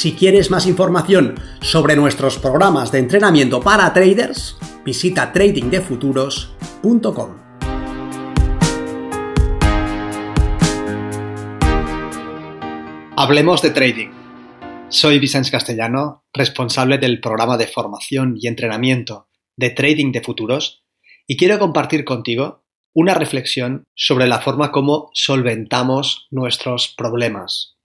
Si quieres más información sobre nuestros programas de entrenamiento para traders, visita tradingdefuturos.com. Hablemos de trading. Soy Vicente Castellano, responsable del programa de formación y entrenamiento de Trading de Futuros, y quiero compartir contigo una reflexión sobre la forma como solventamos nuestros problemas.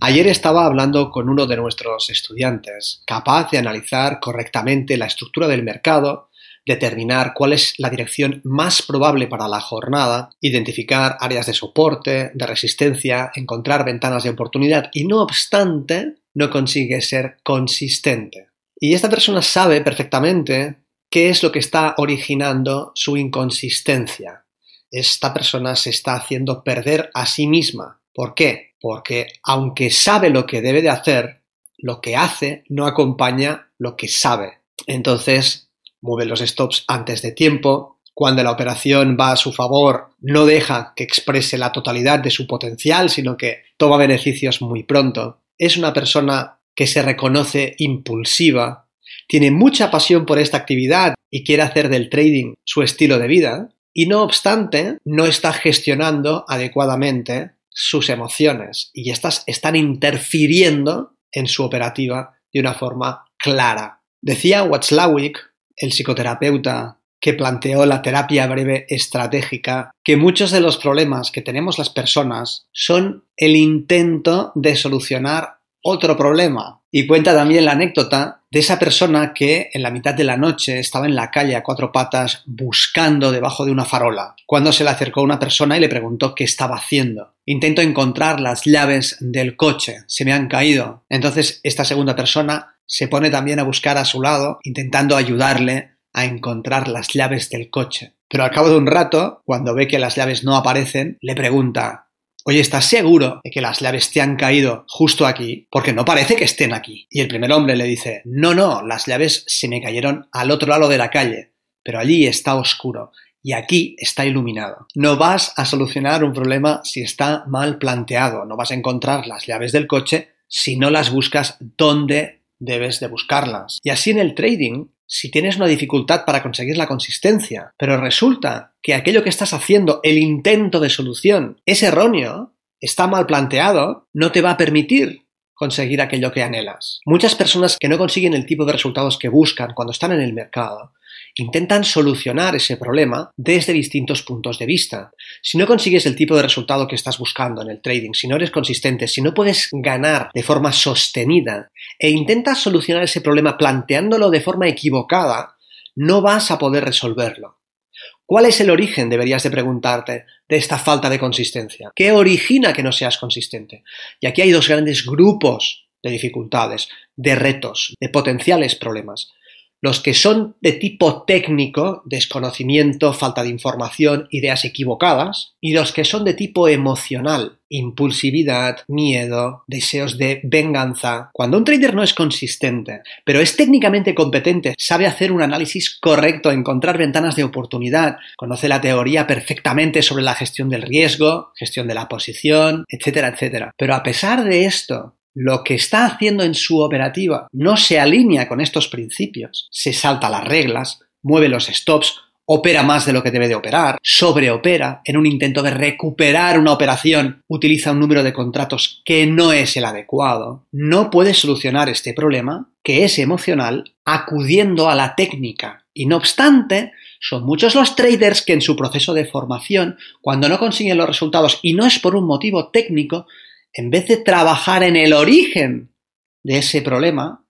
Ayer estaba hablando con uno de nuestros estudiantes, capaz de analizar correctamente la estructura del mercado, determinar cuál es la dirección más probable para la jornada, identificar áreas de soporte, de resistencia, encontrar ventanas de oportunidad y no obstante no consigue ser consistente. Y esta persona sabe perfectamente qué es lo que está originando su inconsistencia. Esta persona se está haciendo perder a sí misma. ¿Por qué? Porque aunque sabe lo que debe de hacer, lo que hace no acompaña lo que sabe. Entonces, mueve los stops antes de tiempo, cuando la operación va a su favor, no deja que exprese la totalidad de su potencial, sino que toma beneficios muy pronto. Es una persona que se reconoce impulsiva, tiene mucha pasión por esta actividad y quiere hacer del trading su estilo de vida, y no obstante, no está gestionando adecuadamente sus emociones y estas están interfiriendo en su operativa de una forma clara. Decía Watzlawick, el psicoterapeuta que planteó la terapia breve estratégica, que muchos de los problemas que tenemos las personas son el intento de solucionar otro problema. Y cuenta también la anécdota de esa persona que en la mitad de la noche estaba en la calle a cuatro patas buscando debajo de una farola, cuando se le acercó una persona y le preguntó qué estaba haciendo. Intento encontrar las llaves del coche, se me han caído. Entonces esta segunda persona se pone también a buscar a su lado, intentando ayudarle a encontrar las llaves del coche. Pero al cabo de un rato, cuando ve que las llaves no aparecen, le pregunta Oye, ¿estás seguro de que las llaves te han caído justo aquí? Porque no parece que estén aquí. Y el primer hombre le dice, no, no, las llaves se me cayeron al otro lado de la calle, pero allí está oscuro y aquí está iluminado. No vas a solucionar un problema si está mal planteado, no vas a encontrar las llaves del coche si no las buscas donde debes de buscarlas. Y así en el trading si tienes una dificultad para conseguir la consistencia, pero resulta que aquello que estás haciendo, el intento de solución, es erróneo, está mal planteado, no te va a permitir conseguir aquello que anhelas. Muchas personas que no consiguen el tipo de resultados que buscan cuando están en el mercado intentan solucionar ese problema desde distintos puntos de vista. Si no consigues el tipo de resultado que estás buscando en el trading, si no eres consistente, si no puedes ganar de forma sostenida e intentas solucionar ese problema planteándolo de forma equivocada, no vas a poder resolverlo. ¿Cuál es el origen, deberías de preguntarte, de esta falta de consistencia? ¿Qué origina que no seas consistente? Y aquí hay dos grandes grupos de dificultades, de retos, de potenciales problemas. Los que son de tipo técnico, desconocimiento, falta de información, ideas equivocadas, y los que son de tipo emocional, impulsividad, miedo, deseos de venganza. Cuando un trader no es consistente, pero es técnicamente competente, sabe hacer un análisis correcto, encontrar ventanas de oportunidad, conoce la teoría perfectamente sobre la gestión del riesgo, gestión de la posición, etcétera, etcétera. Pero a pesar de esto, lo que está haciendo en su operativa no se alinea con estos principios, se salta las reglas, mueve los stops, opera más de lo que debe de operar, sobreopera en un intento de recuperar una operación, utiliza un número de contratos que no es el adecuado, no puede solucionar este problema, que es emocional, acudiendo a la técnica. Y no obstante, son muchos los traders que en su proceso de formación, cuando no consiguen los resultados y no es por un motivo técnico, en vez de trabajar en el origen de ese problema,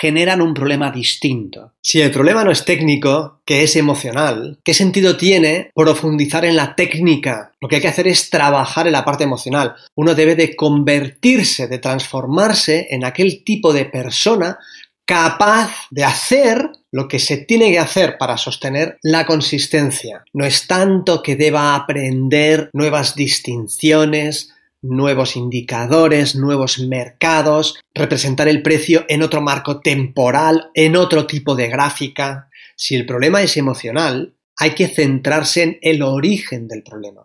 generan un problema distinto. Si el problema no es técnico, que es emocional, ¿qué sentido tiene profundizar en la técnica? Lo que hay que hacer es trabajar en la parte emocional. Uno debe de convertirse, de transformarse en aquel tipo de persona capaz de hacer lo que se tiene que hacer para sostener la consistencia. No es tanto que deba aprender nuevas distinciones, nuevos indicadores, nuevos mercados, representar el precio en otro marco temporal, en otro tipo de gráfica. Si el problema es emocional, hay que centrarse en el origen del problema.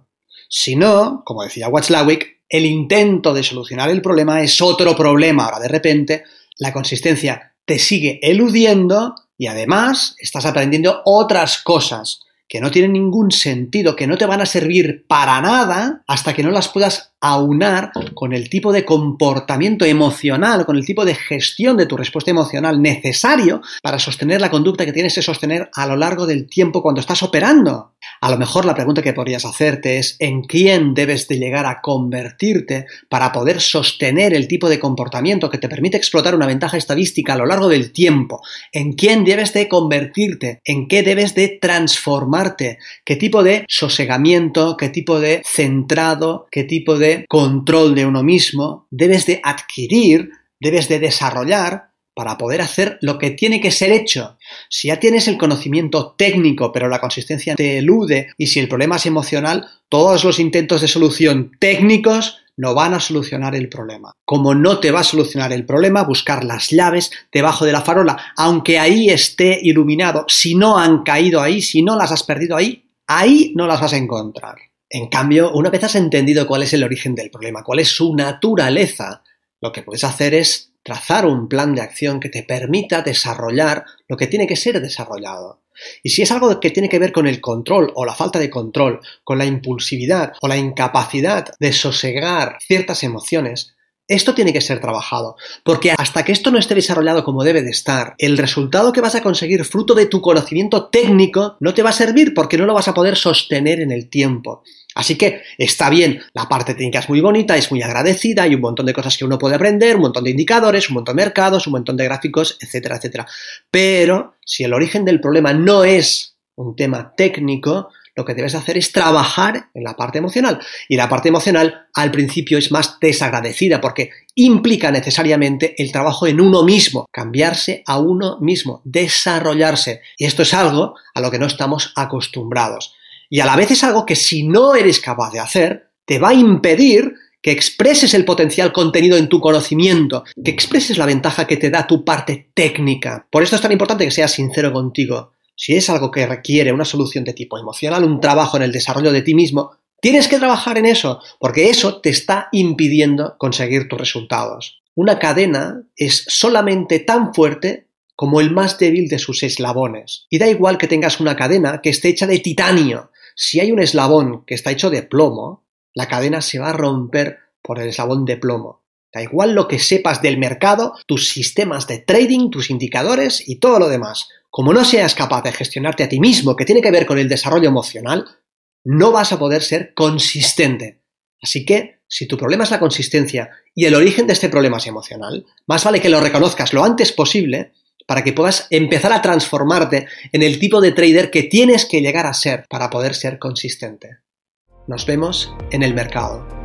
Si no, como decía Watzlawick, el intento de solucionar el problema es otro problema. Ahora de repente la consistencia te sigue eludiendo y además estás aprendiendo otras cosas que no tienen ningún sentido, que no te van a servir para nada hasta que no las puedas aunar con el tipo de comportamiento emocional, con el tipo de gestión de tu respuesta emocional necesario para sostener la conducta que tienes que sostener a lo largo del tiempo cuando estás operando. A lo mejor la pregunta que podrías hacerte es ¿en quién debes de llegar a convertirte para poder sostener el tipo de comportamiento que te permite explotar una ventaja estadística a lo largo del tiempo? ¿En quién debes de convertirte? ¿En qué debes de transformarte? ¿Qué tipo de sosegamiento? ¿Qué tipo de centrado? ¿Qué tipo de control de uno mismo, debes de adquirir, debes de desarrollar para poder hacer lo que tiene que ser hecho. Si ya tienes el conocimiento técnico, pero la consistencia te elude, y si el problema es emocional, todos los intentos de solución técnicos no van a solucionar el problema. Como no te va a solucionar el problema, buscar las llaves debajo de la farola, aunque ahí esté iluminado, si no han caído ahí, si no las has perdido ahí, ahí no las vas a encontrar. En cambio, una vez has entendido cuál es el origen del problema, cuál es su naturaleza, lo que puedes hacer es trazar un plan de acción que te permita desarrollar lo que tiene que ser desarrollado. Y si es algo que tiene que ver con el control o la falta de control, con la impulsividad o la incapacidad de sosegar ciertas emociones, esto tiene que ser trabajado, porque hasta que esto no esté desarrollado como debe de estar, el resultado que vas a conseguir fruto de tu conocimiento técnico no te va a servir porque no lo vas a poder sostener en el tiempo. Así que está bien, la parte técnica es muy bonita, es muy agradecida, hay un montón de cosas que uno puede aprender, un montón de indicadores, un montón de mercados, un montón de gráficos, etcétera, etcétera. Pero si el origen del problema no es un tema técnico, lo que debes hacer es trabajar en la parte emocional. Y la parte emocional al principio es más desagradecida porque implica necesariamente el trabajo en uno mismo, cambiarse a uno mismo, desarrollarse. Y esto es algo a lo que no estamos acostumbrados. Y a la vez es algo que si no eres capaz de hacer, te va a impedir que expreses el potencial contenido en tu conocimiento, que expreses la ventaja que te da tu parte técnica. Por esto es tan importante que seas sincero contigo. Si es algo que requiere una solución de tipo emocional, un trabajo en el desarrollo de ti mismo, tienes que trabajar en eso, porque eso te está impidiendo conseguir tus resultados. Una cadena es solamente tan fuerte como el más débil de sus eslabones. Y da igual que tengas una cadena que esté hecha de titanio. Si hay un eslabón que está hecho de plomo, la cadena se va a romper por el eslabón de plomo. Da igual lo que sepas del mercado, tus sistemas de trading, tus indicadores y todo lo demás. Como no seas capaz de gestionarte a ti mismo, que tiene que ver con el desarrollo emocional, no vas a poder ser consistente. Así que, si tu problema es la consistencia y el origen de este problema es emocional, más vale que lo reconozcas lo antes posible para que puedas empezar a transformarte en el tipo de trader que tienes que llegar a ser para poder ser consistente. Nos vemos en el mercado.